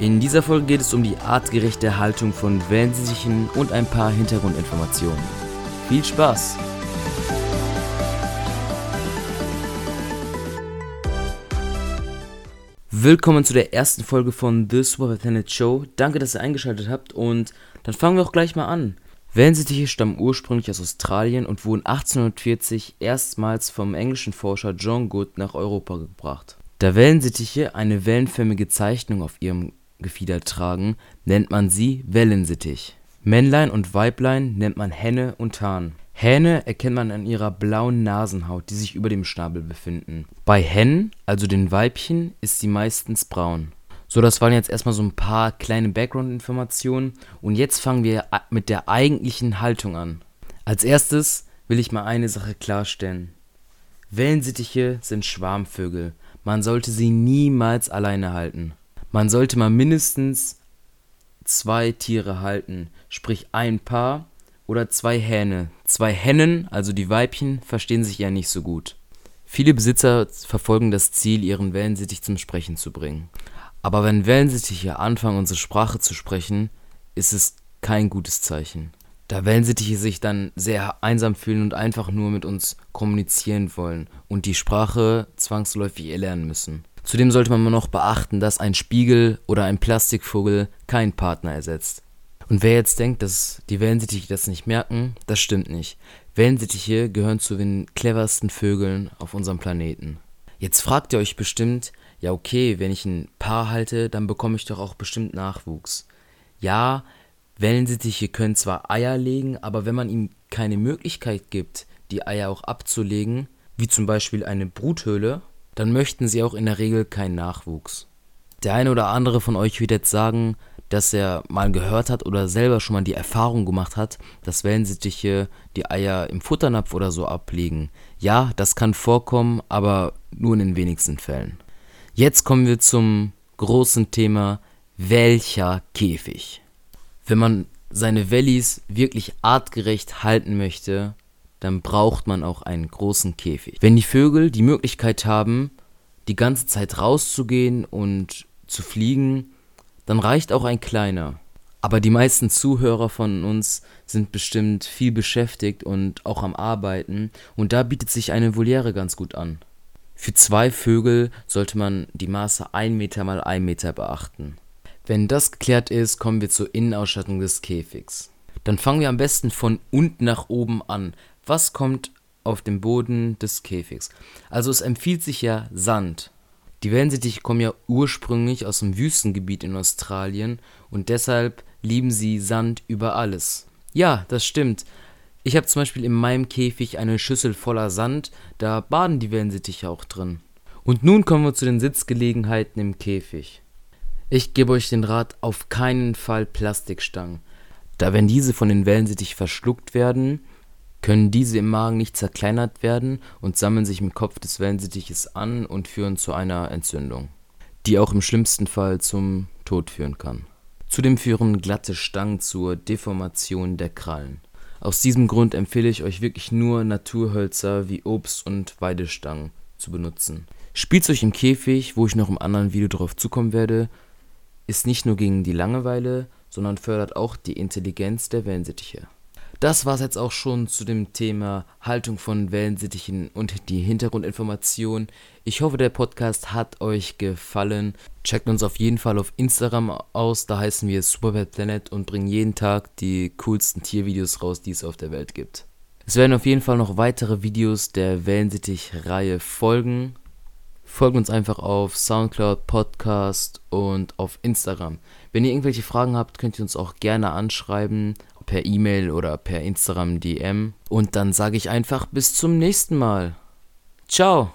In dieser Folge geht es um die artgerechte Haltung von Wellensittichen und ein paar Hintergrundinformationen. Viel Spaß! Willkommen zu der ersten Folge von The Super Planet Show. Danke, dass ihr eingeschaltet habt und dann fangen wir auch gleich mal an. Wellensittiche stammen ursprünglich aus Australien und wurden 1840 erstmals vom englischen Forscher John Good nach Europa gebracht. Da Wellensittiche eine wellenförmige Zeichnung auf ihrem Gefieder tragen, nennt man sie Wellensittich. Männlein und Weiblein nennt man Henne und Hahn. Hähne erkennt man an ihrer blauen Nasenhaut, die sich über dem Schnabel befinden. Bei Hennen, also den Weibchen, ist sie meistens braun. So, das waren jetzt erstmal so ein paar kleine Background-Informationen und jetzt fangen wir mit der eigentlichen Haltung an. Als erstes will ich mal eine Sache klarstellen. Wellensittiche sind Schwarmvögel. Man sollte sie niemals alleine halten. Man sollte mal mindestens zwei Tiere halten, sprich ein Paar oder zwei Hähne. Zwei Hennen, also die Weibchen, verstehen sich ja nicht so gut. Viele Besitzer verfolgen das Ziel, ihren Wellensittich zum Sprechen zu bringen. Aber wenn Wellensittiche anfangen, unsere Sprache zu sprechen, ist es kein gutes Zeichen. Da Wellensittiche sich dann sehr einsam fühlen und einfach nur mit uns kommunizieren wollen und die Sprache zwangsläufig erlernen müssen. Zudem sollte man noch beachten, dass ein Spiegel oder ein Plastikvogel keinen Partner ersetzt. Und wer jetzt denkt, dass die Wellensittiche das nicht merken, das stimmt nicht. Wellensittiche gehören zu den cleversten Vögeln auf unserem Planeten. Jetzt fragt ihr euch bestimmt, ja okay, wenn ich ein Paar halte, dann bekomme ich doch auch bestimmt Nachwuchs. Ja, Wellensittiche können zwar Eier legen, aber wenn man ihnen keine Möglichkeit gibt, die Eier auch abzulegen, wie zum Beispiel eine Bruthöhle, dann möchten sie auch in der Regel keinen Nachwuchs. Der eine oder andere von euch wird jetzt sagen, dass er mal gehört hat oder selber schon mal die Erfahrung gemacht hat, dass Wellensittiche die Eier im Futternapf oder so ablegen. Ja, das kann vorkommen, aber nur in den wenigsten Fällen. Jetzt kommen wir zum großen Thema, welcher Käfig? Wenn man seine Wellies wirklich artgerecht halten möchte, dann braucht man auch einen großen Käfig. Wenn die Vögel die Möglichkeit haben, die ganze Zeit rauszugehen und zu fliegen, dann reicht auch ein kleiner. Aber die meisten Zuhörer von uns sind bestimmt viel beschäftigt und auch am Arbeiten und da bietet sich eine Voliere ganz gut an. Für zwei Vögel sollte man die Maße 1 Meter mal 1 Meter beachten. Wenn das geklärt ist, kommen wir zur Innenausstattung des Käfigs. Dann fangen wir am besten von unten nach oben an. Was kommt auf dem Boden des Käfigs? Also es empfiehlt sich ja Sand. Die Wellensittiche kommen ja ursprünglich aus dem Wüstengebiet in Australien und deshalb lieben sie Sand über alles. Ja, das stimmt. Ich habe zum Beispiel in meinem Käfig eine Schüssel voller Sand, da baden die Wellensittiche auch drin. Und nun kommen wir zu den Sitzgelegenheiten im Käfig. Ich gebe euch den Rat, auf keinen Fall Plastikstangen. Da wenn diese von den Wellensittich verschluckt werden, können diese im Magen nicht zerkleinert werden und sammeln sich im Kopf des Wellensittiches an und führen zu einer Entzündung, die auch im schlimmsten Fall zum Tod führen kann. Zudem führen glatte Stangen zur Deformation der Krallen. Aus diesem Grund empfehle ich euch wirklich nur Naturhölzer wie Obst- und Weidestangen zu benutzen. Spielzeug im Käfig, wo ich noch im anderen Video darauf zukommen werde, ist nicht nur gegen die Langeweile, sondern fördert auch die Intelligenz der Wellensittiche. Das war es jetzt auch schon zu dem Thema Haltung von Wellensittichen und die Hintergrundinformation. Ich hoffe, der Podcast hat euch gefallen. Checkt uns auf jeden Fall auf Instagram aus, da heißen wir Superpet Planet und bringen jeden Tag die coolsten Tiervideos raus, die es auf der Welt gibt. Es werden auf jeden Fall noch weitere Videos der Wellensittich-Reihe folgen. Folgt uns einfach auf Soundcloud, Podcast und auf Instagram. Wenn ihr irgendwelche Fragen habt, könnt ihr uns auch gerne anschreiben per E-Mail oder per Instagram DM. Und dann sage ich einfach bis zum nächsten Mal. Ciao.